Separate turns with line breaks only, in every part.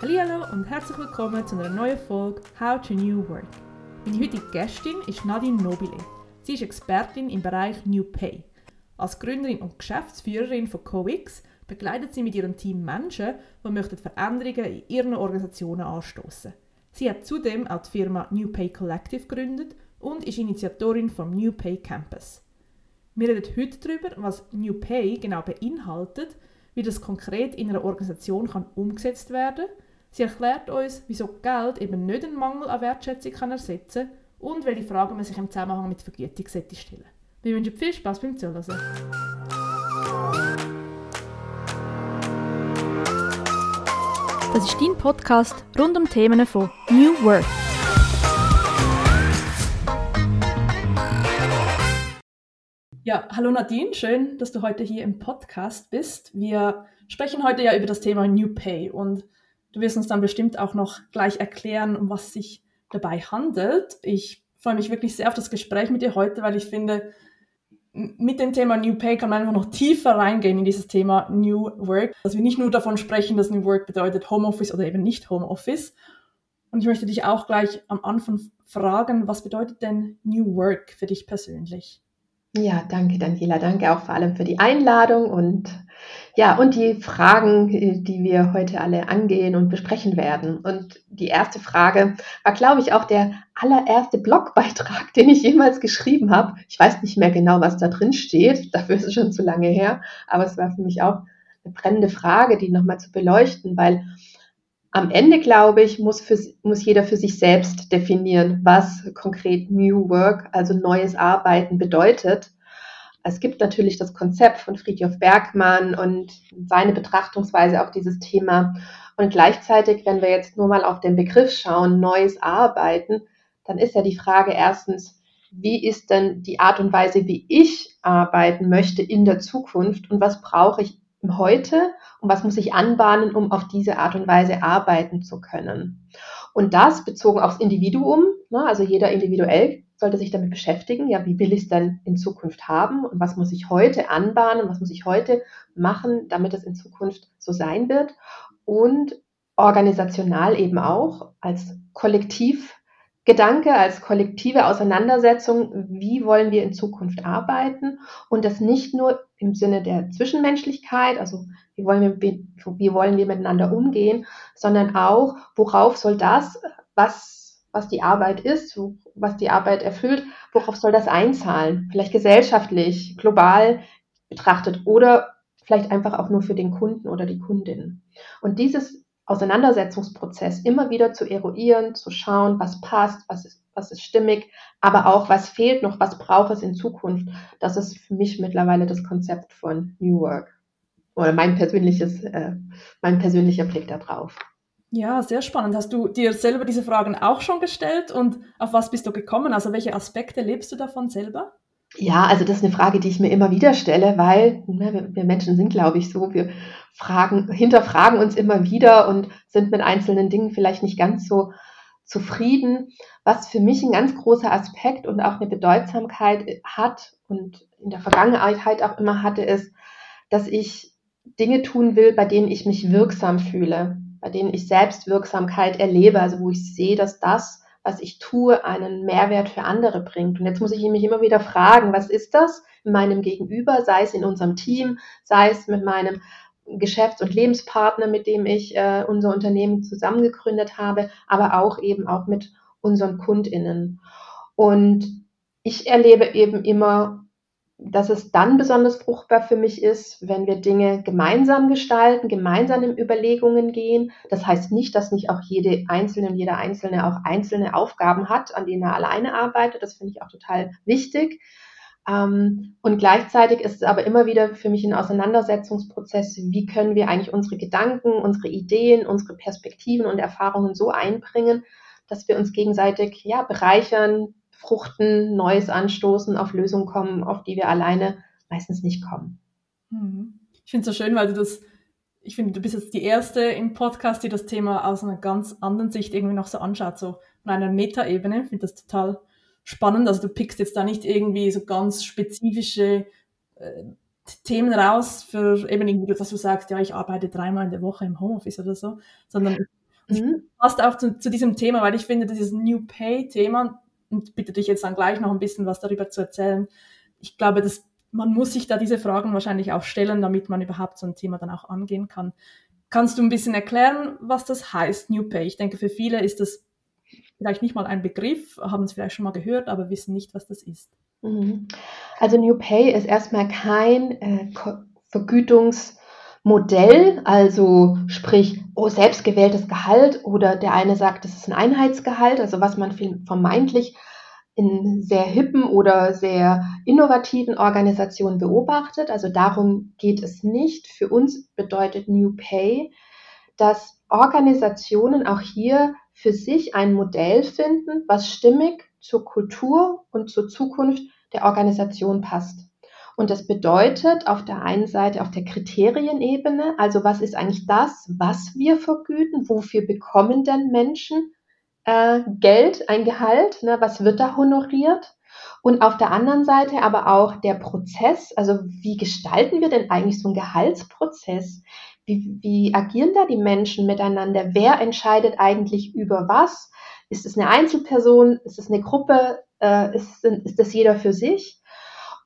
Hallo und herzlich willkommen zu einer neuen Folge How to New Work. Meine heutige Gästin ist Nadine Nobile. Sie ist Expertin im Bereich New Pay. Als Gründerin und Geschäftsführerin von CoX begleitet sie mit ihrem Team Menschen, die möchten Veränderungen in ihren Organisationen anstoßen. Sie hat zudem auch die Firma New Pay Collective gegründet und ist Initiatorin vom New Pay Campus. Wir reden heute darüber, was New Pay genau beinhaltet, wie das konkret in einer Organisation kann umgesetzt werden kann Sie erklärt uns, wieso Geld eben nicht einen Mangel an Wertschätzung kann ersetzen kann und welche Fragen man sich im Zusammenhang mit Vergütung stellen sollte. Wir wünschen viel Spaß beim Zuhören. Das ist dein Podcast rund um Themen von New Work. Ja, hallo Nadine, schön, dass du heute hier im Podcast bist. Wir sprechen heute ja über das Thema New Pay und Du wirst uns dann bestimmt auch noch gleich erklären, um was sich dabei handelt. Ich freue mich wirklich sehr auf das Gespräch mit dir heute, weil ich finde, mit dem Thema New Pay kann man einfach noch tiefer reingehen in dieses Thema New Work. Dass wir nicht nur davon sprechen, dass New Work bedeutet Homeoffice oder eben nicht Homeoffice. Und ich möchte dich auch gleich am Anfang fragen, was bedeutet denn New Work für dich persönlich?
Ja, danke Daniela, danke auch vor allem für die Einladung und ja, und die Fragen, äh, die wir heute alle angehen und besprechen werden. Und die erste Frage war, glaube ich, auch der allererste Blogbeitrag, den ich jemals geschrieben habe. Ich weiß nicht mehr genau, was da drin steht, dafür ist es schon zu lange her, aber es war für mich auch eine brennende Frage, die nochmal zu beleuchten, weil am Ende, glaube ich, muss, für, muss jeder für sich selbst definieren, was konkret New Work, also neues Arbeiten bedeutet. Es gibt natürlich das Konzept von Friedhof Bergmann und seine Betrachtungsweise auf dieses Thema. Und gleichzeitig, wenn wir jetzt nur mal auf den Begriff schauen, neues Arbeiten, dann ist ja die Frage erstens, wie ist denn die Art und Weise, wie ich arbeiten möchte in der Zukunft und was brauche ich heute und was muss ich anbahnen, um auf diese Art und Weise arbeiten zu können. Und das bezogen aufs Individuum, ne, also jeder individuell sollte sich damit beschäftigen, ja, wie will ich es denn in Zukunft haben? Und was muss ich heute anbahnen, was muss ich heute machen, damit es in Zukunft so sein wird. Und organisational eben auch als Kollektiv Gedanke als kollektive Auseinandersetzung, wie wollen wir in Zukunft arbeiten? Und das nicht nur im Sinne der Zwischenmenschlichkeit, also wie wollen wir, wie wollen wir miteinander umgehen, sondern auch, worauf soll das, was, was die Arbeit ist, was die Arbeit erfüllt, worauf soll das einzahlen? Vielleicht gesellschaftlich, global betrachtet oder vielleicht einfach auch nur für den Kunden oder die Kundin. Und dieses Auseinandersetzungsprozess immer wieder zu eruieren, zu schauen, was passt, was ist, was ist stimmig, aber auch, was fehlt noch, was braucht es in Zukunft. Das ist für mich mittlerweile das Konzept von New Work oder mein persönliches, äh, mein persönlicher Blick darauf.
Ja, sehr spannend. Hast du dir selber diese Fragen auch schon gestellt und auf was bist du gekommen? Also welche Aspekte lebst du davon selber?
Ja, also das ist eine Frage, die ich mir immer wieder stelle, weil wir Menschen sind, glaube ich, so, wir fragen, hinterfragen uns immer wieder und sind mit einzelnen Dingen vielleicht nicht ganz so zufrieden. Was für mich ein ganz großer Aspekt und auch eine Bedeutsamkeit hat und in der Vergangenheit auch immer hatte, ist, dass ich Dinge tun will, bei denen ich mich wirksam fühle, bei denen ich Selbstwirksamkeit erlebe, also wo ich sehe, dass das, was ich tue, einen Mehrwert für andere bringt. Und jetzt muss ich mich immer wieder fragen, was ist das in meinem Gegenüber, sei es in unserem Team, sei es mit meinem Geschäfts- und Lebenspartner, mit dem ich äh, unser Unternehmen zusammengegründet habe, aber auch eben auch mit unseren KundInnen. Und ich erlebe eben immer dass es dann besonders fruchtbar für mich ist, wenn wir Dinge gemeinsam gestalten, gemeinsam in Überlegungen gehen. Das heißt nicht, dass nicht auch jede Einzelne und jeder Einzelne auch einzelne Aufgaben hat, an denen er alleine arbeitet. Das finde ich auch total wichtig. Ähm, und gleichzeitig ist es aber immer wieder für mich ein Auseinandersetzungsprozess, wie können wir eigentlich unsere Gedanken, unsere Ideen, unsere Perspektiven und Erfahrungen so einbringen, dass wir uns gegenseitig ja, bereichern, fruchten, Neues anstoßen, auf Lösungen kommen, auf die wir alleine meistens nicht kommen.
Mhm. Ich finde es so schön, weil du das, ich finde, du bist jetzt die Erste im Podcast, die das Thema aus einer ganz anderen Sicht irgendwie noch so anschaut, so von einer Metaebene. Ich finde das total spannend. Also du pickst jetzt da nicht irgendwie so ganz spezifische äh, Themen raus für eben irgendwie, dass du sagst, ja, ich arbeite dreimal in der Woche im Homeoffice oder so, sondern Mhm. Passt auch zu, zu, diesem Thema, weil ich finde, dieses New Pay-Thema, und bitte dich jetzt dann gleich noch ein bisschen was darüber zu erzählen, ich glaube, dass man muss sich da diese Fragen wahrscheinlich auch stellen, damit man überhaupt so ein Thema dann auch angehen kann. Kannst du ein bisschen erklären, was das heißt, New Pay? Ich denke, für viele ist das vielleicht nicht mal ein Begriff, haben es vielleicht schon mal gehört, aber wissen nicht, was das ist.
Mhm. Also New Pay ist erstmal kein äh, Vergütungsmodell, also sprich, oh, selbstgewähltes Gehalt oder der eine sagt, das ist ein Einheitsgehalt, also was man vermeintlich in sehr hippen oder sehr innovativen Organisationen beobachtet. Also darum geht es nicht. Für uns bedeutet New Pay, dass Organisationen auch hier für sich ein Modell finden, was stimmig zur Kultur und zur Zukunft der Organisation passt. Und das bedeutet auf der einen Seite auf der Kriterienebene, also was ist eigentlich das, was wir vergüten, wofür bekommen denn Menschen äh, Geld, ein Gehalt, ne, was wird da honoriert? Und auf der anderen Seite aber auch der Prozess, also wie gestalten wir denn eigentlich so einen Gehaltsprozess? Wie, wie agieren da die Menschen miteinander? Wer entscheidet eigentlich über was? Ist es eine Einzelperson? Ist es eine Gruppe? Äh, ist, ist das jeder für sich?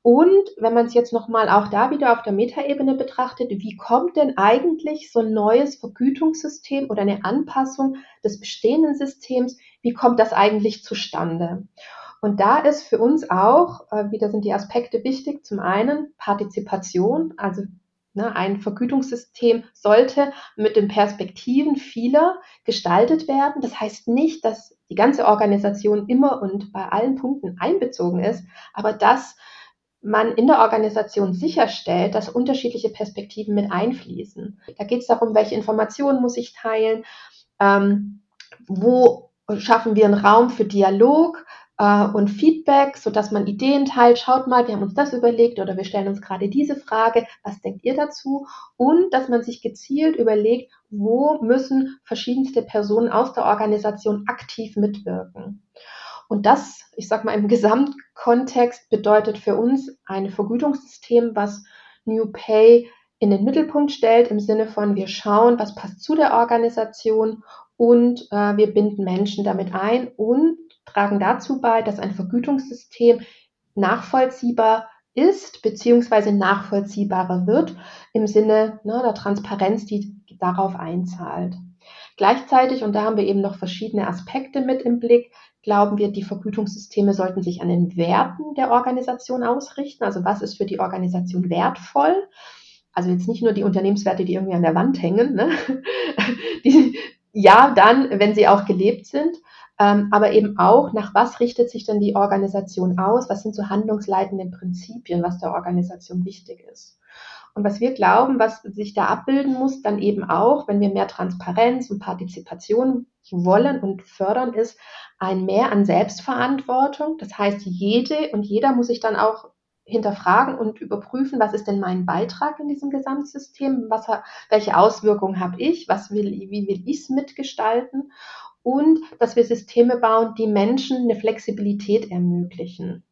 Und wenn man es jetzt nochmal auch da wieder auf der Metaebene betrachtet, wie kommt denn eigentlich so ein neues Vergütungssystem oder eine Anpassung des bestehenden Systems, wie kommt das eigentlich zustande? Und da ist für uns auch, äh, wieder sind die Aspekte wichtig, zum einen Partizipation, also ne, ein Vergütungssystem sollte mit den Perspektiven vieler gestaltet werden. Das heißt nicht, dass die ganze Organisation immer und bei allen Punkten einbezogen ist, aber dass man in der Organisation sicherstellt, dass unterschiedliche Perspektiven mit einfließen. Da geht es darum, welche Informationen muss ich teilen, ähm, wo schaffen wir einen Raum für Dialog äh, und Feedback, sodass man Ideen teilt. Schaut mal, wir haben uns das überlegt oder wir stellen uns gerade diese Frage. Was denkt ihr dazu? Und dass man sich gezielt überlegt, wo müssen verschiedenste Personen aus der Organisation aktiv mitwirken. Und das, ich sage mal, im Gesamtkontext bedeutet für uns ein Vergütungssystem, was New Pay in den Mittelpunkt stellt, im Sinne von, wir schauen, was passt zu der Organisation und äh, wir binden Menschen damit ein und tragen dazu bei, dass ein Vergütungssystem nachvollziehbar ist, beziehungsweise nachvollziehbarer wird, im Sinne ne, der Transparenz, die darauf einzahlt. Gleichzeitig, und da haben wir eben noch verschiedene Aspekte mit im Blick, glauben wir, die Vergütungssysteme sollten sich an den Werten der Organisation ausrichten. Also was ist für die Organisation wertvoll? Also jetzt nicht nur die Unternehmenswerte, die irgendwie an der Wand hängen, ne? die, ja, dann, wenn sie auch gelebt sind, ähm, aber eben auch, nach was richtet sich denn die Organisation aus? Was sind so handlungsleitende Prinzipien, was der Organisation wichtig ist? Und was wir glauben, was sich da abbilden muss, dann eben auch, wenn wir mehr Transparenz und Partizipation wollen und fördern, ist ein Mehr an Selbstverantwortung. Das heißt, jede und jeder muss sich dann auch hinterfragen und überprüfen, was ist denn mein Beitrag in diesem Gesamtsystem, was, welche Auswirkungen habe ich, was will, wie will ich es mitgestalten und dass wir Systeme bauen, die Menschen eine Flexibilität ermöglichen.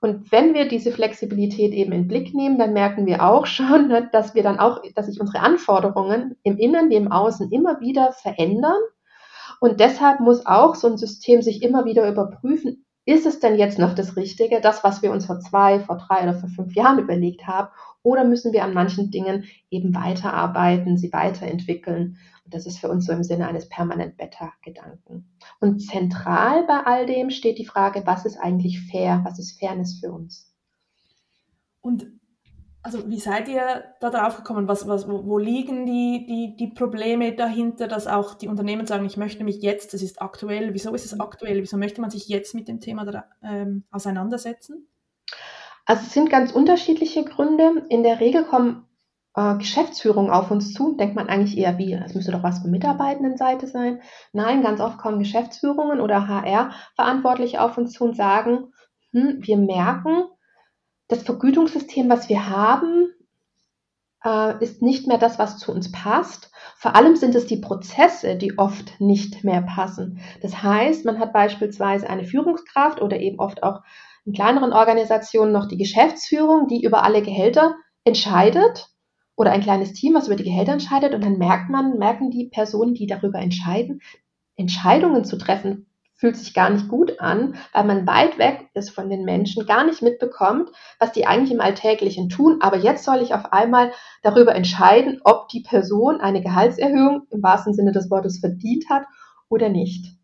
Und wenn wir diese Flexibilität eben in Blick nehmen, dann merken wir auch schon, dass wir dann auch, dass sich unsere Anforderungen im Innen wie im Außen immer wieder verändern. Und deshalb muss auch so ein System sich immer wieder überprüfen, ist es denn jetzt noch das Richtige, das, was wir uns vor zwei, vor drei oder vor fünf Jahren überlegt haben? Oder müssen wir an manchen Dingen eben weiterarbeiten, sie weiterentwickeln? Und das ist für uns so im Sinne eines permanent Better-Gedanken. Und zentral bei all dem steht die Frage, was ist eigentlich fair? Was ist Fairness für uns?
Und also wie seid ihr da drauf gekommen? Was, was, wo liegen die, die, die Probleme dahinter, dass auch die Unternehmen sagen, ich möchte mich jetzt, das ist aktuell, wieso ist es aktuell, wieso möchte man sich jetzt mit dem Thema da, ähm, auseinandersetzen?
Also es sind ganz unterschiedliche Gründe. In der Regel kommen äh, Geschäftsführung auf uns zu, denkt man eigentlich eher wie, es müsste doch was von Mitarbeitendenseite sein. Nein, ganz oft kommen Geschäftsführungen oder HR-Verantwortliche auf uns zu und sagen, hm, wir merken, das Vergütungssystem, was wir haben, äh, ist nicht mehr das, was zu uns passt. Vor allem sind es die Prozesse, die oft nicht mehr passen. Das heißt, man hat beispielsweise eine Führungskraft oder eben oft auch in kleineren Organisationen noch die Geschäftsführung, die über alle Gehälter entscheidet oder ein kleines Team, was über die Gehälter entscheidet und dann merkt man, merken die Personen, die darüber entscheiden, Entscheidungen zu treffen, fühlt sich gar nicht gut an, weil man weit weg ist von den Menschen, gar nicht mitbekommt, was die eigentlich im Alltäglichen tun. Aber jetzt soll ich auf einmal darüber entscheiden, ob die Person eine Gehaltserhöhung im wahrsten Sinne des Wortes verdient hat oder nicht.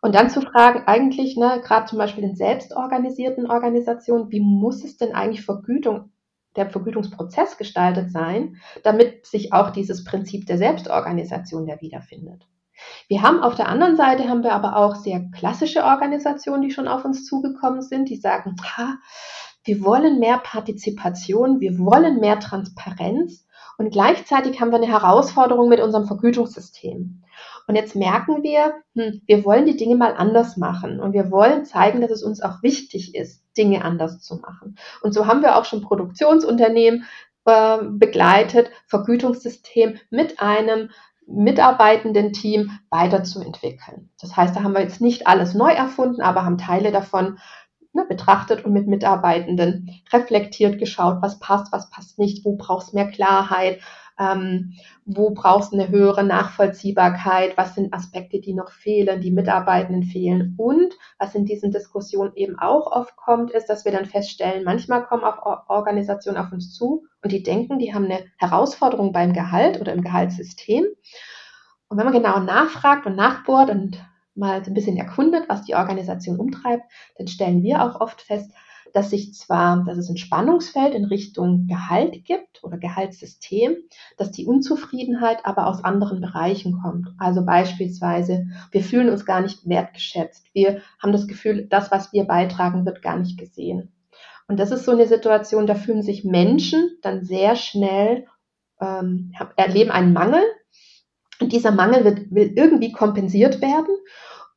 Und dann zu fragen, eigentlich, ne, gerade zum Beispiel in selbstorganisierten Organisationen, wie muss es denn eigentlich Vergütung, der Vergütungsprozess gestaltet sein, damit sich auch dieses Prinzip der Selbstorganisation da wiederfindet? Wir haben auf der anderen Seite haben wir aber auch sehr klassische Organisationen, die schon auf uns zugekommen sind, die sagen, ha, wir wollen mehr Partizipation, wir wollen mehr Transparenz und gleichzeitig haben wir eine Herausforderung mit unserem Vergütungssystem. Und jetzt merken wir, hm, wir wollen die Dinge mal anders machen und wir wollen zeigen, dass es uns auch wichtig ist, Dinge anders zu machen. Und so haben wir auch schon Produktionsunternehmen äh, begleitet, Vergütungssystem mit einem mitarbeitenden Team weiterzuentwickeln. Das heißt, da haben wir jetzt nicht alles neu erfunden, aber haben Teile davon ne, betrachtet und mit Mitarbeitenden reflektiert geschaut, was passt, was passt nicht, wo brauchst mehr Klarheit, ähm, wo brauchst du eine höhere Nachvollziehbarkeit, was sind Aspekte, die noch fehlen, die Mitarbeitenden fehlen und was in diesen Diskussionen eben auch oft kommt, ist, dass wir dann feststellen, manchmal kommen auch Organisationen auf uns zu und die denken, die haben eine Herausforderung beim Gehalt oder im Gehaltssystem. Und wenn man genau nachfragt und nachbohrt und mal so ein bisschen erkundet, was die Organisation umtreibt, dann stellen wir auch oft fest, dass sich zwar, dass es ein Spannungsfeld in Richtung Gehalt gibt oder Gehaltssystem, dass die Unzufriedenheit aber aus anderen Bereichen kommt. Also beispielsweise, wir fühlen uns gar nicht wertgeschätzt. Wir haben das Gefühl, das, was wir beitragen, wird gar nicht gesehen. Und das ist so eine Situation, da fühlen sich Menschen dann sehr schnell, ähm, erleben einen Mangel. Und dieser Mangel wird, will irgendwie kompensiert werden.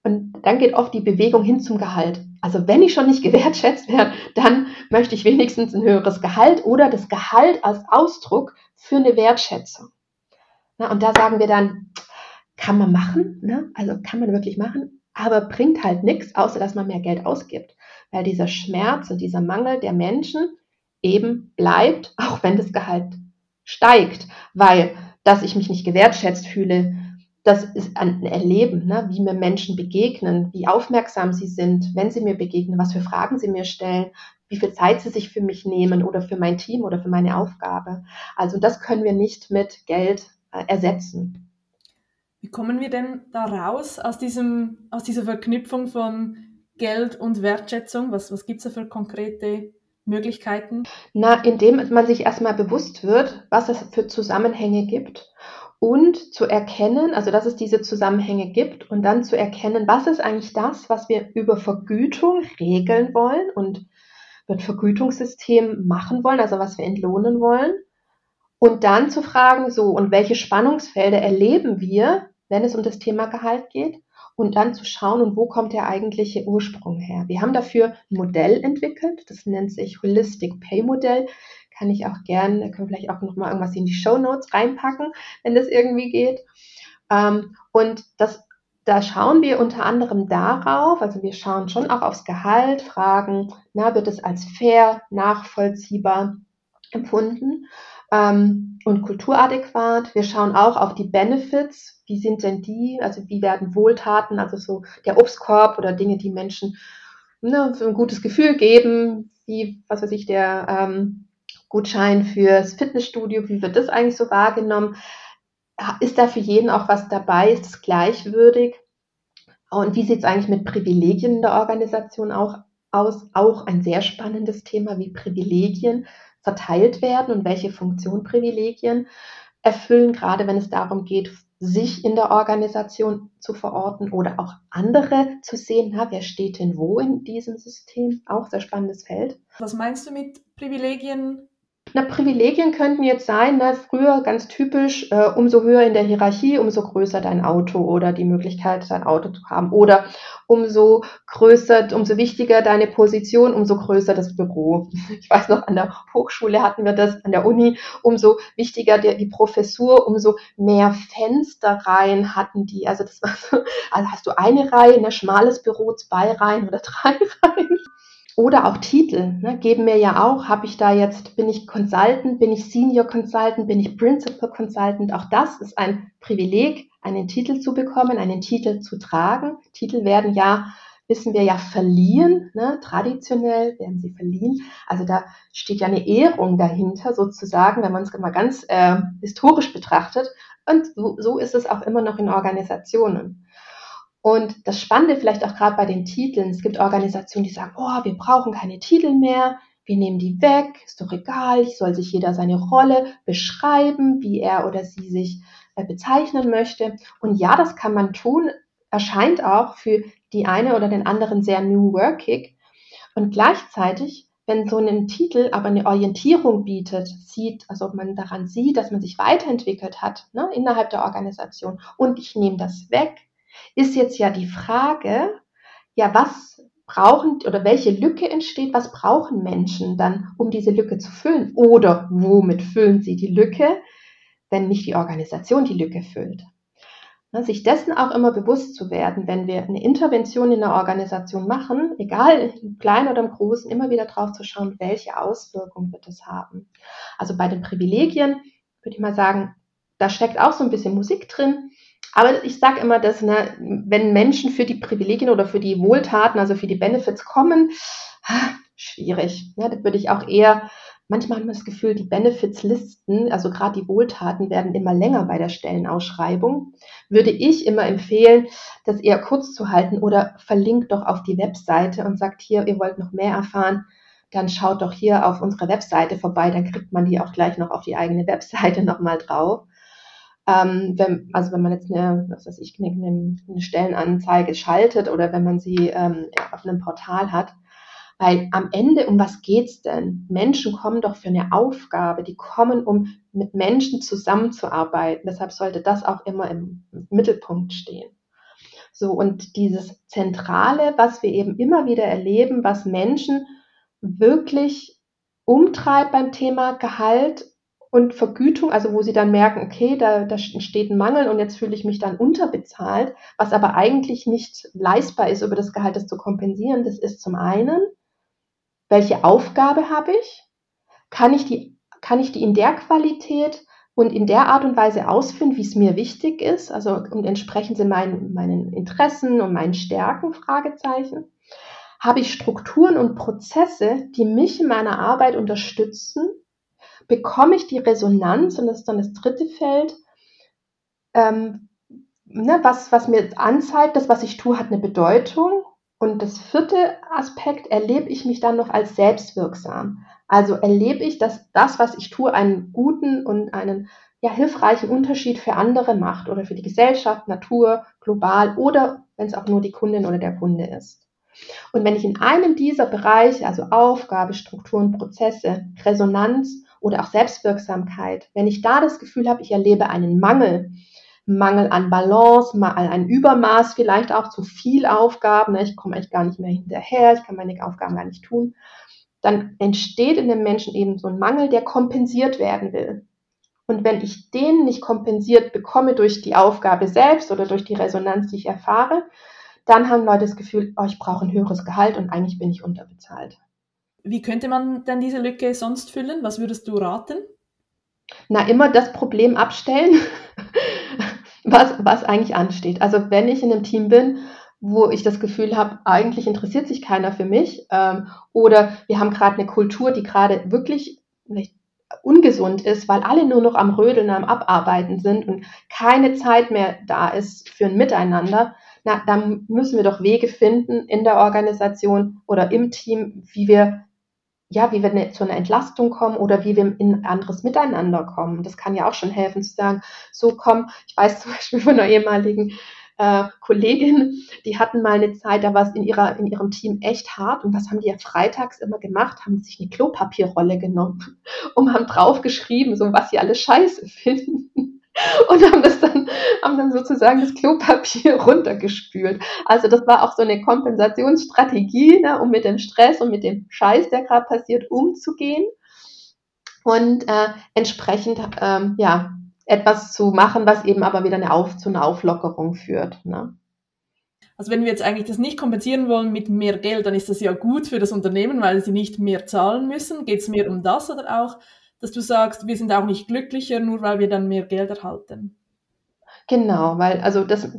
Und dann geht oft die Bewegung hin zum Gehalt. Also wenn ich schon nicht gewertschätzt werde, dann möchte ich wenigstens ein höheres Gehalt oder das Gehalt als Ausdruck für eine Wertschätzung. Na, und da sagen wir dann, kann man machen, ne? also kann man wirklich machen, aber bringt halt nichts, außer dass man mehr Geld ausgibt. Weil dieser Schmerz und dieser Mangel der Menschen eben bleibt, auch wenn das Gehalt steigt. Weil, dass ich mich nicht gewertschätzt fühle, das ist ein Erleben, ne? wie mir Menschen begegnen, wie aufmerksam sie sind, wenn sie mir begegnen, was für Fragen sie mir stellen, wie viel Zeit sie sich für mich nehmen oder für mein Team oder für meine Aufgabe. Also das können wir nicht mit Geld äh, ersetzen.
Wie kommen wir denn da raus aus, diesem, aus dieser Verknüpfung von Geld und Wertschätzung? Was, was gibt es da für konkrete Möglichkeiten?
Na, indem man sich erstmal bewusst wird, was es für Zusammenhänge gibt und zu erkennen, also dass es diese Zusammenhänge gibt und dann zu erkennen, was ist eigentlich das, was wir über Vergütung regeln wollen und mit Vergütungssystem machen wollen, also was wir entlohnen wollen. Und dann zu fragen, so, und welche Spannungsfelder erleben wir, wenn es um das Thema Gehalt geht? Und dann zu schauen, und wo kommt der eigentliche Ursprung her? Wir haben dafür ein Modell entwickelt, das nennt sich Holistic Pay Modell kann ich auch gerne, können wir vielleicht auch noch mal irgendwas in die Show Notes reinpacken, wenn das irgendwie geht. Ähm, und das, da schauen wir unter anderem darauf, also wir schauen schon auch aufs Gehalt, fragen, na, wird es als fair, nachvollziehbar empfunden ähm, und kulturadäquat. Wir schauen auch auf die Benefits, wie sind denn die, also wie werden Wohltaten, also so der Obstkorb oder Dinge, die Menschen ne, so ein gutes Gefühl geben, wie, was weiß ich, der ähm, Gutschein fürs Fitnessstudio, wie wird das eigentlich so wahrgenommen? Ist da für jeden auch was dabei? Ist es gleichwürdig? Und wie sieht es eigentlich mit Privilegien in der Organisation auch aus? Auch ein sehr spannendes Thema, wie Privilegien verteilt werden und welche Funktion Privilegien erfüllen, gerade wenn es darum geht, sich in der Organisation zu verorten oder auch andere zu sehen, na, wer steht denn wo in diesem System? Auch sehr spannendes Feld.
Was meinst du mit Privilegien
na, Privilegien könnten jetzt sein, ne, früher ganz typisch, äh, umso höher in der Hierarchie, umso größer dein Auto oder die Möglichkeit, dein Auto zu haben. Oder umso größer, umso wichtiger deine Position, umso größer das Büro. Ich weiß noch, an der Hochschule hatten wir das, an der Uni, umso wichtiger die, die Professur, umso mehr Fensterreihen hatten die. Also das war so, also hast du eine Reihe, ein ne, schmales Büro, zwei Reihen oder drei Reihen. Oder auch Titel ne, geben mir ja auch, habe ich da jetzt, bin ich Consultant, bin ich Senior Consultant, bin ich Principal Consultant. Auch das ist ein Privileg, einen Titel zu bekommen, einen Titel zu tragen. Titel werden ja, wissen wir ja, verliehen. Ne? Traditionell werden sie verliehen. Also da steht ja eine Ehrung dahinter sozusagen, wenn man es mal ganz äh, historisch betrachtet. Und so, so ist es auch immer noch in Organisationen. Und das Spannende vielleicht auch gerade bei den Titeln, es gibt Organisationen, die sagen, oh, wir brauchen keine Titel mehr, wir nehmen die weg, ist doch egal, soll sich jeder seine Rolle beschreiben, wie er oder sie sich äh, bezeichnen möchte. Und ja, das kann man tun, erscheint auch für die eine oder den anderen sehr new workig. Und gleichzeitig, wenn so ein Titel aber eine Orientierung bietet, sieht, also man daran sieht, dass man sich weiterentwickelt hat ne, innerhalb der Organisation und ich nehme das weg, ist jetzt ja die Frage, ja, was brauchen oder welche Lücke entsteht, was brauchen Menschen dann, um diese Lücke zu füllen? Oder womit füllen sie die Lücke, wenn nicht die Organisation die Lücke füllt? Ne, sich dessen auch immer bewusst zu werden, wenn wir eine Intervention in der Organisation machen, egal im Kleinen oder im Großen, immer wieder drauf zu schauen, welche Auswirkungen wird es haben. Also bei den Privilegien würde ich mal sagen, da steckt auch so ein bisschen Musik drin. Aber ich sage immer, dass ne, wenn Menschen für die Privilegien oder für die Wohltaten, also für die Benefits kommen, schwierig. Ne? Da würde ich auch eher, manchmal hat man das Gefühl, die Benefits-Listen, also gerade die Wohltaten, werden immer länger bei der Stellenausschreibung. Würde ich immer empfehlen, das eher kurz zu halten oder verlinkt doch auf die Webseite und sagt hier, ihr wollt noch mehr erfahren, dann schaut doch hier auf unsere Webseite vorbei, dann kriegt man die auch gleich noch auf die eigene Webseite nochmal drauf. Ähm, wenn, also wenn man jetzt eine, was weiß ich, eine, eine Stellenanzeige schaltet oder wenn man sie ähm, auf einem Portal hat. Weil am Ende, um was geht's denn? Menschen kommen doch für eine Aufgabe, die kommen, um mit Menschen zusammenzuarbeiten. Deshalb sollte das auch immer im Mittelpunkt stehen. So, und dieses Zentrale, was wir eben immer wieder erleben, was Menschen wirklich umtreibt beim Thema Gehalt und Vergütung, also wo sie dann merken, okay, da, da entsteht ein Mangel und jetzt fühle ich mich dann unterbezahlt, was aber eigentlich nicht leistbar ist, über das Gehalt das zu kompensieren. Das ist zum einen, welche Aufgabe habe ich? Kann ich die, kann ich die in der Qualität und in der Art und Weise ausführen, wie es mir wichtig ist? Also und entsprechend sind meinen, meinen Interessen und meinen Stärken Fragezeichen. Habe ich Strukturen und Prozesse, die mich in meiner Arbeit unterstützen bekomme ich die Resonanz, und das ist dann das dritte Feld, ähm, ne, was, was mir anzeigt, das, was ich tue, hat eine Bedeutung. Und das vierte Aspekt, erlebe ich mich dann noch als selbstwirksam. Also erlebe ich, dass das, was ich tue, einen guten und einen ja, hilfreichen Unterschied für andere macht oder für die Gesellschaft, Natur, global oder wenn es auch nur die Kundin oder der Kunde ist. Und wenn ich in einem dieser Bereiche, also Aufgabe, Strukturen, Prozesse, Resonanz oder auch Selbstwirksamkeit, wenn ich da das Gefühl habe, ich erlebe einen Mangel, Mangel an Balance, ein Übermaß vielleicht auch zu viel Aufgaben, ne, ich komme eigentlich gar nicht mehr hinterher, ich kann meine Aufgaben gar nicht tun, dann entsteht in dem Menschen eben so ein Mangel, der kompensiert werden will. Und wenn ich den nicht kompensiert bekomme durch die Aufgabe selbst oder durch die Resonanz, die ich erfahre, dann haben Leute das Gefühl, oh, ich brauche ein höheres Gehalt und eigentlich bin ich unterbezahlt.
Wie könnte man denn diese Lücke sonst füllen? Was würdest du raten?
Na, immer das Problem abstellen, was, was eigentlich ansteht. Also wenn ich in einem Team bin, wo ich das Gefühl habe, eigentlich interessiert sich keiner für mich, ähm, oder wir haben gerade eine Kultur, die gerade wirklich ungesund ist, weil alle nur noch am Rödeln, am Abarbeiten sind und keine Zeit mehr da ist für ein Miteinander, na, dann müssen wir doch Wege finden in der Organisation oder im Team, wie wir ja, wie wir ne, zu einer Entlastung kommen oder wie wir in anderes Miteinander kommen. Das kann ja auch schon helfen zu sagen, so komm, ich weiß zum Beispiel von einer ehemaligen äh, Kollegin, die hatten mal eine Zeit, da war es in, ihrer, in ihrem Team echt hart. Und was haben die ja freitags immer gemacht? Haben sich eine Klopapierrolle genommen und haben draufgeschrieben, so was sie alles scheiße finden und haben das dann, haben dann sozusagen das Klopapier runtergespült. Also das war auch so eine Kompensationsstrategie, ne, um mit dem Stress und mit dem Scheiß, der gerade passiert, umzugehen und äh, entsprechend ähm, ja etwas zu machen, was eben aber wieder eine Auf, zu einer Auflockerung führt. Ne?
Also wenn wir jetzt eigentlich das nicht kompensieren wollen mit mehr Geld, dann ist das ja gut für das Unternehmen, weil sie nicht mehr zahlen müssen. Geht es mehr um das oder auch, dass du sagst, wir sind auch nicht glücklicher, nur weil wir dann mehr Geld erhalten?
Genau, weil also das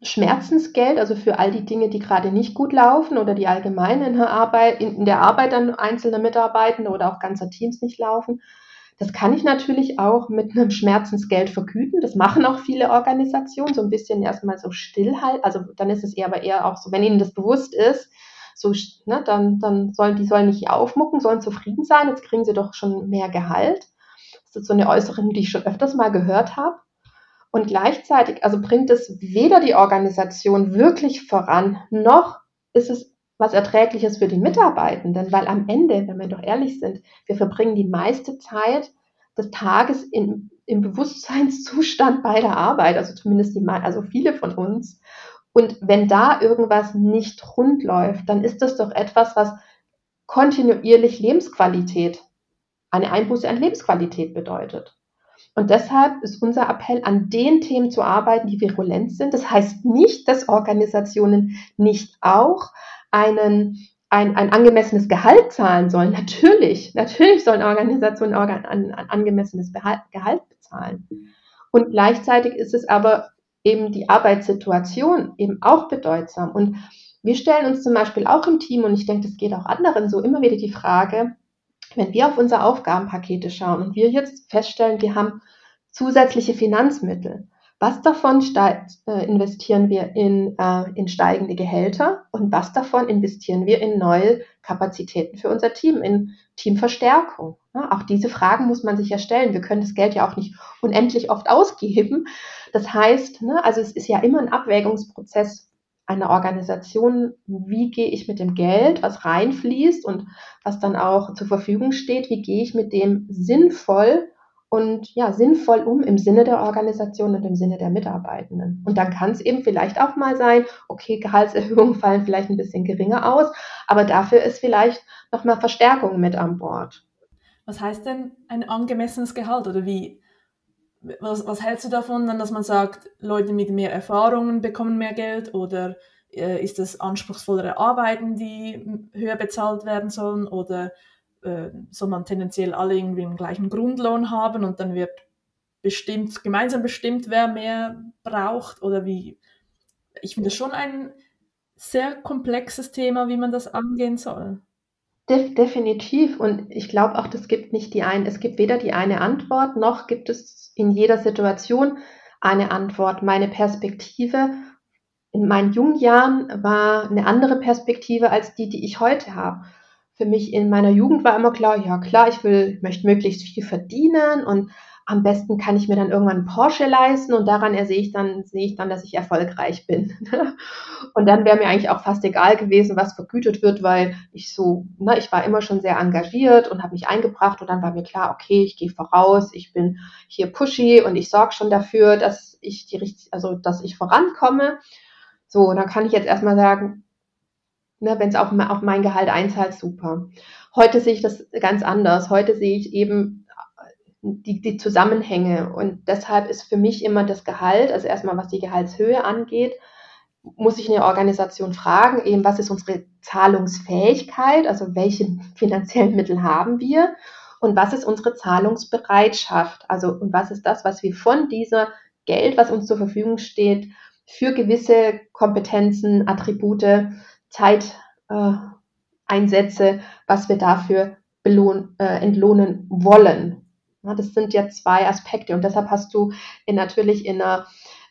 Schmerzensgeld, also für all die Dinge, die gerade nicht gut laufen oder die allgemein in der Arbeit, in der Arbeit dann einzelner Mitarbeitende oder auch ganzer Teams nicht laufen, das kann ich natürlich auch mit einem Schmerzensgeld vergüten. Das machen auch viele Organisationen, so ein bisschen erstmal so stillhalten. Also dann ist es eher aber eher auch so, wenn ihnen das bewusst ist, so, ne, dann, dann sollen die sollen nicht aufmucken, sollen zufrieden sein. Jetzt kriegen sie doch schon mehr Gehalt. Das ist so eine Äußerung, die ich schon öfters mal gehört habe. Und gleichzeitig, also bringt es weder die Organisation wirklich voran, noch ist es was Erträgliches für die Mitarbeitenden, weil am Ende, wenn wir doch ehrlich sind, wir verbringen die meiste Zeit des Tages in, im Bewusstseinszustand bei der Arbeit, also zumindest die, also viele von uns. Und wenn da irgendwas nicht rund läuft, dann ist das doch etwas, was kontinuierlich Lebensqualität, eine Einbuße an Lebensqualität bedeutet. Und deshalb ist unser Appell, an den Themen zu arbeiten, die virulent sind. Das heißt nicht, dass Organisationen nicht auch einen, ein, ein angemessenes Gehalt zahlen sollen. Natürlich, natürlich sollen Organisationen ein, ein angemessenes Gehalt bezahlen. Und gleichzeitig ist es aber eben die Arbeitssituation eben auch bedeutsam. Und wir stellen uns zum Beispiel auch im Team, und ich denke, das geht auch anderen so, immer wieder die Frage, wenn wir auf unsere Aufgabenpakete schauen und wir jetzt feststellen, wir haben zusätzliche Finanzmittel, was davon äh, investieren wir in, äh, in steigende Gehälter und was davon investieren wir in neue Kapazitäten für unser Team, in Teamverstärkung? Ja, auch diese Fragen muss man sich ja stellen. Wir können das Geld ja auch nicht unendlich oft ausgeben. Das heißt, ne, also es ist ja immer ein Abwägungsprozess einer Organisation, wie gehe ich mit dem Geld, was reinfließt und was dann auch zur Verfügung steht, wie gehe ich mit dem sinnvoll und ja, sinnvoll um im Sinne der Organisation und im Sinne der Mitarbeitenden. Und dann kann es eben vielleicht auch mal sein, okay, Gehaltserhöhungen fallen vielleicht ein bisschen geringer aus, aber dafür ist vielleicht nochmal Verstärkung mit an Bord.
Was heißt denn ein angemessenes Gehalt oder wie, was, was hältst du davon, dann, dass man sagt, Leute mit mehr Erfahrungen bekommen mehr Geld oder äh, ist es anspruchsvollere Arbeiten, die höher bezahlt werden sollen oder äh, soll man tendenziell alle irgendwie den gleichen Grundlohn haben und dann wird bestimmt, gemeinsam bestimmt, wer mehr braucht oder wie. Ich finde das schon ein sehr komplexes Thema, wie man das angehen soll.
Definitiv. Und ich glaube auch, das gibt nicht die ein, es gibt weder die eine Antwort, noch gibt es in jeder Situation eine Antwort. Meine Perspektive in meinen jungen Jahren war eine andere Perspektive als die, die ich heute habe. Für mich in meiner Jugend war immer klar, ja klar, ich will, möchte möglichst viel verdienen und am besten kann ich mir dann irgendwann einen Porsche leisten und daran sehe ich dann, sehe ich dann, dass ich erfolgreich bin. und dann wäre mir eigentlich auch fast egal gewesen, was vergütet wird, weil ich so, ne, ich war immer schon sehr engagiert und habe mich eingebracht und dann war mir klar, okay, ich gehe voraus, ich bin hier pushy und ich sorge schon dafür, dass ich die richtig, also dass ich vorankomme. So, dann kann ich jetzt erstmal sagen, ne, wenn es auf, auf mein Gehalt einzahlt, super. Heute sehe ich das ganz anders. Heute sehe ich eben die, die Zusammenhänge. Und deshalb ist für mich immer das Gehalt, also erstmal was die Gehaltshöhe angeht, muss ich eine Organisation fragen, eben was ist unsere Zahlungsfähigkeit, also welche finanziellen Mittel haben wir und was ist unsere Zahlungsbereitschaft, also und was ist das, was wir von dieser Geld, was uns zur Verfügung steht, für gewisse Kompetenzen, Attribute, Zeiteinsätze, äh, was wir dafür belohn, äh, entlohnen wollen. Das sind ja zwei Aspekte. Und deshalb hast du in, natürlich in einer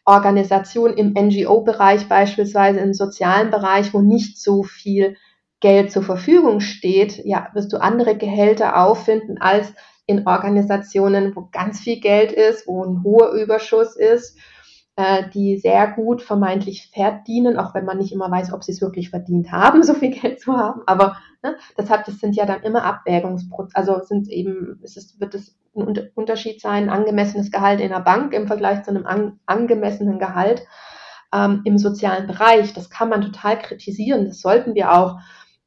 Organisation im NGO-Bereich beispielsweise im sozialen Bereich, wo nicht so viel Geld zur Verfügung steht, ja, wirst du andere Gehälter auffinden als in Organisationen, wo ganz viel Geld ist, wo ein hoher Überschuss ist äh, die sehr gut vermeintlich verdienen, auch wenn man nicht immer weiß, ob sie es wirklich verdient haben, so viel Geld zu haben. Aber ne, deshalb, das sind ja dann immer Abwägungsprozesse, also sind eben, es wird es ein Unterschied sein, angemessenes Gehalt in der Bank im Vergleich zu einem an, angemessenen Gehalt ähm, im sozialen Bereich. Das kann man total kritisieren. Das sollten wir auch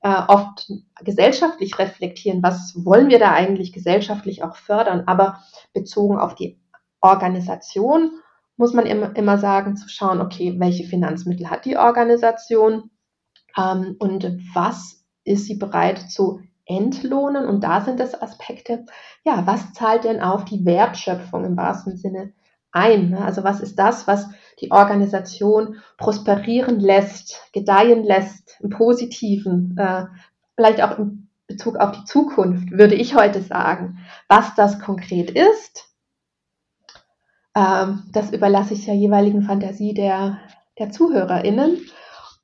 äh, oft gesellschaftlich reflektieren. Was wollen wir da eigentlich gesellschaftlich auch fördern? Aber bezogen auf die Organisation muss man immer, immer sagen, zu schauen, okay, welche Finanzmittel hat die Organisation ähm, und was ist sie bereit zu entlohnen? Und da sind das Aspekte, ja, was zahlt denn auf die Wertschöpfung im wahrsten Sinne ein? Ne? Also was ist das, was die Organisation prosperieren lässt, gedeihen lässt, im Positiven, äh, vielleicht auch im Bezug auf die Zukunft, würde ich heute sagen. Was das konkret ist, ähm, das überlasse ich der jeweiligen Fantasie der, der ZuhörerInnen.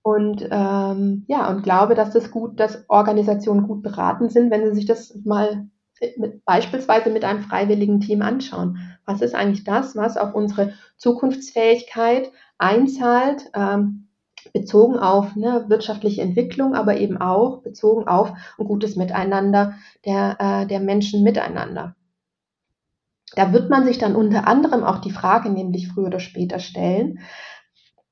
Und ähm, ja, und glaube, dass das gut, dass Organisationen gut beraten sind, wenn sie sich das mal mit, beispielsweise mit einem freiwilligen Team anschauen. Was ist eigentlich das, was auf unsere Zukunftsfähigkeit einzahlt, ähm, bezogen auf ne, wirtschaftliche Entwicklung, aber eben auch bezogen auf ein gutes Miteinander der, äh, der Menschen miteinander. Da wird man sich dann unter anderem auch die Frage nämlich früher oder später stellen,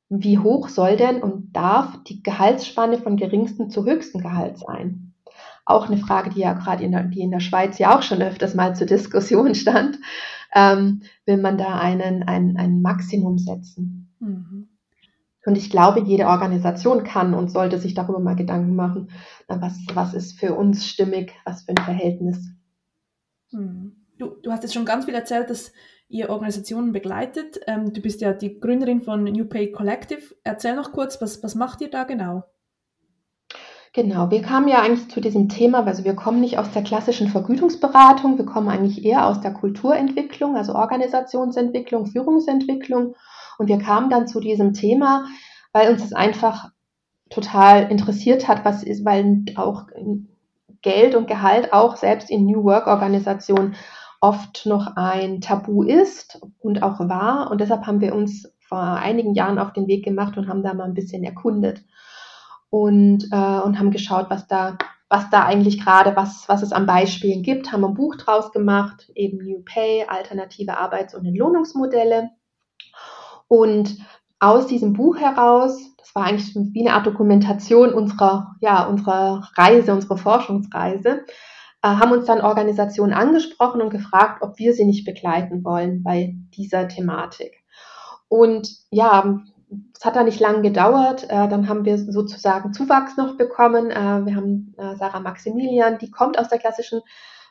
wie hoch soll denn und darf die Gehaltsspanne von geringsten zu höchsten Gehalt sein? Auch eine Frage, die ja gerade in der, die in der Schweiz ja auch schon öfters mal zur Diskussion stand. Ähm, will man da einen, ein, ein Maximum setzen? Mhm. Und ich glaube, jede Organisation kann und sollte sich darüber mal Gedanken machen, was, was ist für uns stimmig, was für ein Verhältnis.
Mhm. Du, du hast jetzt schon ganz viel erzählt, dass ihr Organisationen begleitet. Ähm, du bist ja die Gründerin von New Pay Collective. Erzähl noch kurz, was, was macht ihr da genau?
Genau, wir kamen ja eigentlich zu diesem Thema, also wir kommen nicht aus der klassischen Vergütungsberatung, wir kommen eigentlich eher aus der Kulturentwicklung, also Organisationsentwicklung, Führungsentwicklung. Und wir kamen dann zu diesem Thema, weil uns das einfach total interessiert hat, was ist, weil auch Geld und Gehalt auch selbst in New Work Organisationen oft noch ein Tabu ist und auch war. Und deshalb haben wir uns vor einigen Jahren auf den Weg gemacht und haben da mal ein bisschen erkundet und, äh, und haben geschaut, was da, was da eigentlich gerade, was, was es an Beispielen gibt, haben ein Buch draus gemacht, eben New Pay, alternative Arbeits- und Entlohnungsmodelle. Und aus diesem Buch heraus, das war eigentlich wie eine Art Dokumentation unserer, ja, unserer Reise, unserer Forschungsreise, haben uns dann Organisationen angesprochen und gefragt, ob wir sie nicht begleiten wollen bei dieser Thematik. Und ja, es hat da nicht lange gedauert. Äh, dann haben wir sozusagen Zuwachs noch bekommen. Äh, wir haben äh, Sarah Maximilian, die kommt aus der klassischen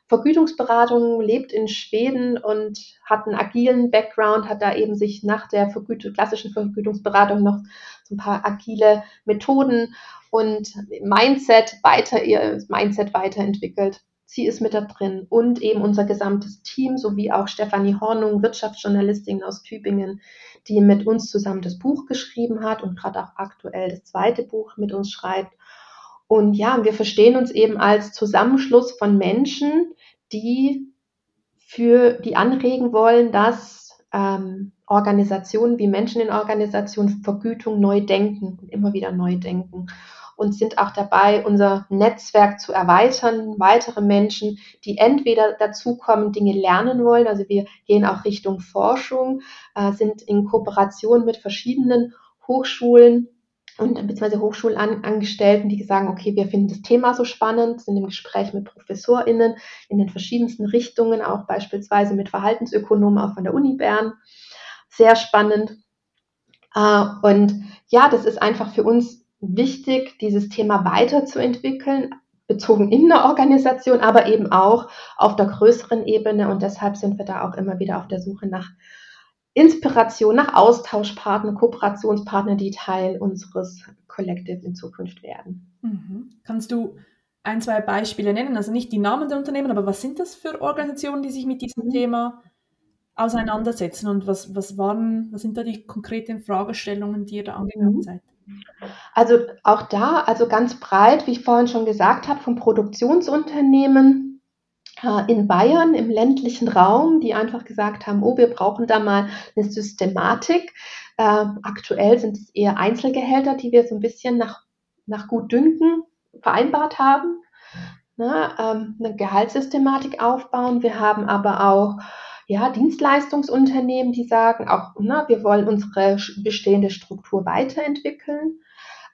Vergütungsberatung, lebt in Schweden und hat einen agilen Background, hat da eben sich nach der Vergütung, klassischen Vergütungsberatung noch so ein paar agile Methoden und Mindset weiter, ihr Mindset weiterentwickelt. Sie ist mit da drin und eben unser gesamtes Team sowie auch Stefanie Hornung, Wirtschaftsjournalistin aus Tübingen, die mit uns zusammen das Buch geschrieben hat und gerade auch aktuell das zweite Buch mit uns schreibt. Und ja, wir verstehen uns eben als Zusammenschluss von Menschen, die für die anregen wollen, dass ähm, Organisationen wie Menschen in Organisationen Vergütung neu denken und immer wieder neu denken und sind auch dabei, unser Netzwerk zu erweitern, weitere Menschen, die entweder dazukommen, Dinge lernen wollen, also wir gehen auch Richtung Forschung, äh, sind in Kooperation mit verschiedenen Hochschulen und beziehungsweise Hochschulangestellten, die sagen, okay, wir finden das Thema so spannend, sind im Gespräch mit ProfessorInnen in den verschiedensten Richtungen, auch beispielsweise mit Verhaltensökonomen auch von der Uni Bern. Sehr spannend. Äh, und ja, das ist einfach für uns wichtig, dieses Thema weiterzuentwickeln, bezogen in der Organisation, aber eben auch auf der größeren Ebene. Und deshalb sind wir da auch immer wieder auf der Suche nach Inspiration, nach Austauschpartner, Kooperationspartner, die Teil unseres Collective in Zukunft werden.
Mhm. Kannst du ein, zwei Beispiele nennen? Also nicht die Namen der Unternehmen, aber was sind das für Organisationen, die sich mit diesem mhm. Thema auseinandersetzen und was, was waren, was sind da die konkreten Fragestellungen, die ihr da angegangen mhm. seid?
Also auch da, also ganz breit, wie ich vorhin schon gesagt habe, von Produktionsunternehmen äh, in Bayern im ländlichen Raum, die einfach gesagt haben, oh, wir brauchen da mal eine Systematik. Äh, aktuell sind es eher Einzelgehälter, die wir so ein bisschen nach, nach Gutdünken vereinbart haben. Ne, ähm, eine Gehaltssystematik aufbauen. Wir haben aber auch ja, Dienstleistungsunternehmen, die sagen auch, na, wir wollen unsere bestehende Struktur weiterentwickeln.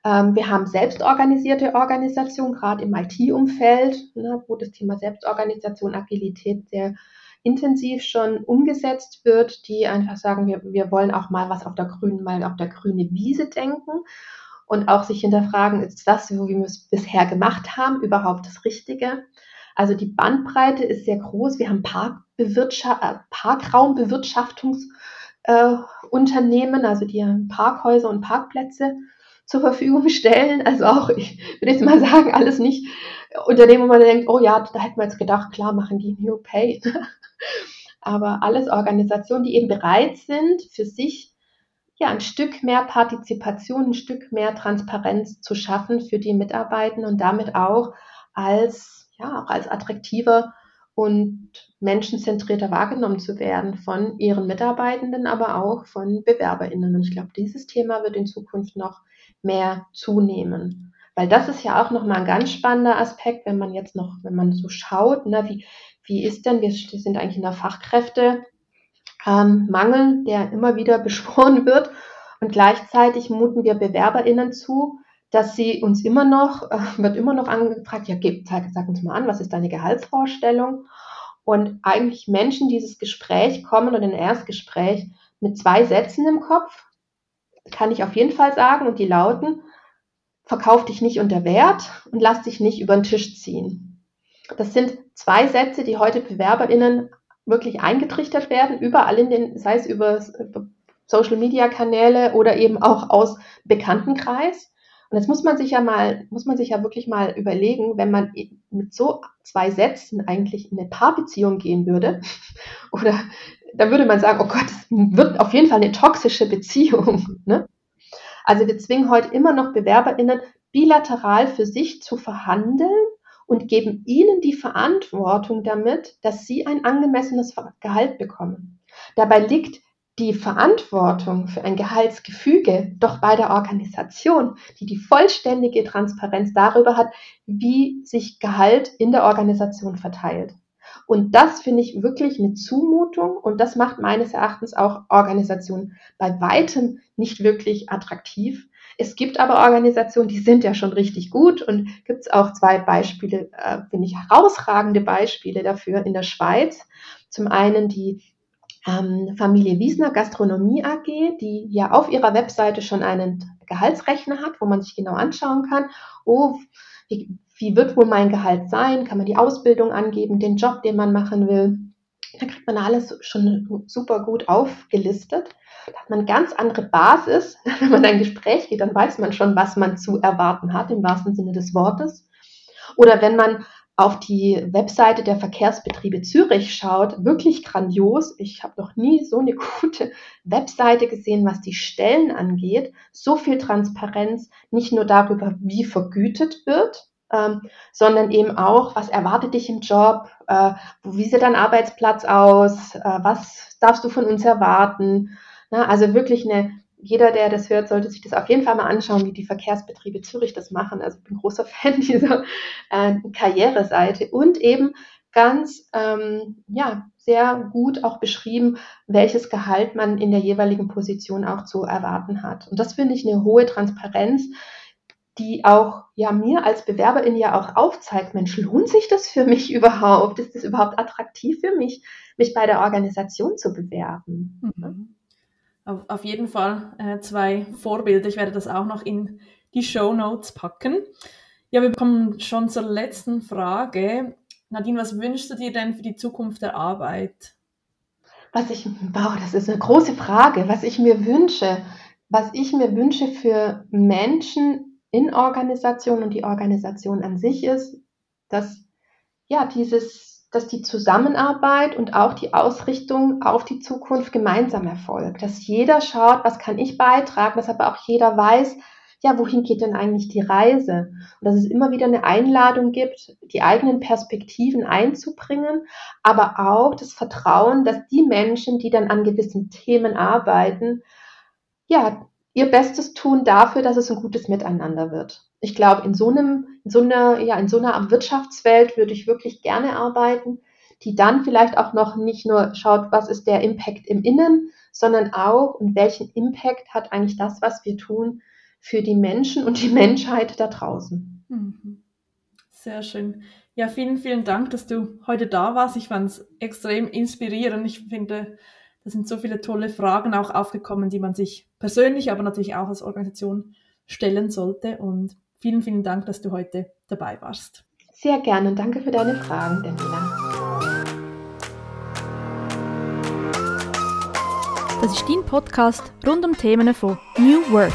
Ähm, wir haben selbstorganisierte Organisationen, gerade im IT-Umfeld, ne, wo das Thema Selbstorganisation, Agilität sehr intensiv schon umgesetzt wird, die einfach sagen, wir, wir wollen auch mal was auf der grünen, mal auf der grünen Wiese denken und auch sich hinterfragen, ist das, wie wir es bisher gemacht haben, überhaupt das Richtige? Also die Bandbreite ist sehr groß. Wir haben Parkbewirtschaft äh, Parkraumbewirtschaftungsunternehmen, äh, also die Parkhäuser und Parkplätze zur Verfügung stellen. Also auch, ich würde jetzt mal sagen, alles nicht Unternehmen, wo man denkt, oh ja, da hätten wir jetzt gedacht, klar machen die New Pay. Aber alles Organisationen, die eben bereit sind, für sich ja ein Stück mehr Partizipation, ein Stück mehr Transparenz zu schaffen für die Mitarbeitenden und damit auch als, ja, auch als attraktiver und menschenzentrierter wahrgenommen zu werden von ihren Mitarbeitenden, aber auch von BewerberInnen. Und ich glaube, dieses Thema wird in Zukunft noch mehr zunehmen. Weil das ist ja auch nochmal ein ganz spannender Aspekt, wenn man jetzt noch, wenn man so schaut, ne, wie, wie ist denn, wir sind eigentlich in der Fachkräfte, ähm, der immer wieder beschworen wird. Und gleichzeitig muten wir BewerberInnen zu, dass sie uns immer noch, äh, wird immer noch angefragt, ja, gib, sag, sag uns mal an, was ist deine Gehaltsvorstellung? Und eigentlich Menschen dieses Gespräch kommen oder ein Erstgespräch mit zwei Sätzen im Kopf, kann ich auf jeden Fall sagen, und die lauten, verkauf dich nicht unter Wert und lass dich nicht über den Tisch ziehen. Das sind zwei Sätze, die heute BewerberInnen wirklich eingetrichtert werden, überall in den, sei es über Social Media Kanäle oder eben auch aus Bekanntenkreis. Und jetzt muss man sich ja mal, muss man sich ja wirklich mal überlegen, wenn man mit so zwei Sätzen eigentlich in eine Paarbeziehung gehen würde, oder da würde man sagen, oh Gott, es wird auf jeden Fall eine toxische Beziehung. Ne? Also wir zwingen heute immer noch BewerberInnen bilateral für sich zu verhandeln und geben ihnen die Verantwortung damit, dass sie ein angemessenes Gehalt bekommen. Dabei liegt die Verantwortung für ein Gehaltsgefüge doch bei der Organisation, die die vollständige Transparenz darüber hat, wie sich Gehalt in der Organisation verteilt. Und das finde ich wirklich eine Zumutung und das macht meines Erachtens auch Organisationen bei weitem nicht wirklich attraktiv, es gibt aber Organisationen, die sind ja schon richtig gut und gibt es auch zwei Beispiele, äh, finde ich, herausragende Beispiele dafür in der Schweiz. Zum einen die ähm, Familie Wiesner Gastronomie AG, die ja auf ihrer Webseite schon einen Gehaltsrechner hat, wo man sich genau anschauen kann, oh, wie, wie wird wohl mein Gehalt sein? Kann man die Ausbildung angeben, den Job, den man machen will? Da kriegt man alles schon super gut aufgelistet. Da hat man ganz andere Basis. Wenn man ein Gespräch geht, dann weiß man schon, was man zu erwarten hat, im wahrsten Sinne des Wortes. Oder wenn man auf die Webseite der Verkehrsbetriebe Zürich schaut, wirklich grandios. Ich habe noch nie so eine gute Webseite gesehen, was die Stellen angeht. So viel Transparenz, nicht nur darüber, wie vergütet wird, ähm, sondern eben auch, was erwartet dich im Job, äh, wie sieht dein Arbeitsplatz aus, äh, was darfst du von uns erwarten, Ne? Also wirklich eine, jeder, der das hört, sollte sich das auf jeden Fall mal anschauen, wie die Verkehrsbetriebe Zürich das machen. Also ich bin großer Fan dieser äh, Karriereseite und eben ganz ähm, ja sehr gut auch beschrieben, welches Gehalt man in der jeweiligen Position auch zu erwarten hat. Und das finde ich eine hohe Transparenz, die auch ja mir als Bewerberin ja auch aufzeigt, Mensch, lohnt sich das für mich überhaupt? Ist das überhaupt attraktiv für mich, mich bei der Organisation zu bewerben? Mhm
auf, auf jeden Fall äh, zwei Vorbilder. Ich werde das auch noch in die Show Notes packen. Ja, wir kommen schon zur letzten Frage. Nadine, was wünschst du dir denn für die Zukunft der Arbeit?
Was ich, wow, das ist eine große Frage. Was ich mir wünsche, was ich mir wünsche für Menschen in Organisationen und die Organisation an sich ist, dass ja dieses dass die Zusammenarbeit und auch die Ausrichtung auf die Zukunft gemeinsam erfolgt. Dass jeder schaut, was kann ich beitragen, dass aber auch jeder weiß, ja, wohin geht denn eigentlich die Reise? Und dass es immer wieder eine Einladung gibt, die eigenen Perspektiven einzubringen, aber auch das Vertrauen, dass die Menschen, die dann an gewissen Themen arbeiten, ja, ihr Bestes tun dafür, dass es ein gutes Miteinander wird ich glaube, in so einem, in so einer, ja, in so einer Wirtschaftswelt würde ich wirklich gerne arbeiten, die dann vielleicht auch noch nicht nur schaut, was ist der Impact im Innen, sondern auch, und welchen Impact hat eigentlich das, was wir tun, für die Menschen und die Menschheit da draußen.
Mhm. Sehr schön. Ja, vielen, vielen Dank, dass du heute da warst. Ich fand es extrem inspirierend. Ich finde, da sind so viele tolle Fragen auch aufgekommen, die man sich persönlich, aber natürlich auch als Organisation stellen sollte. Und vielen, vielen Dank, dass du heute dabei warst.
Sehr gerne und danke für deine Fragen, Daniela.
Das ist dein Podcast rund um Themen von New Work.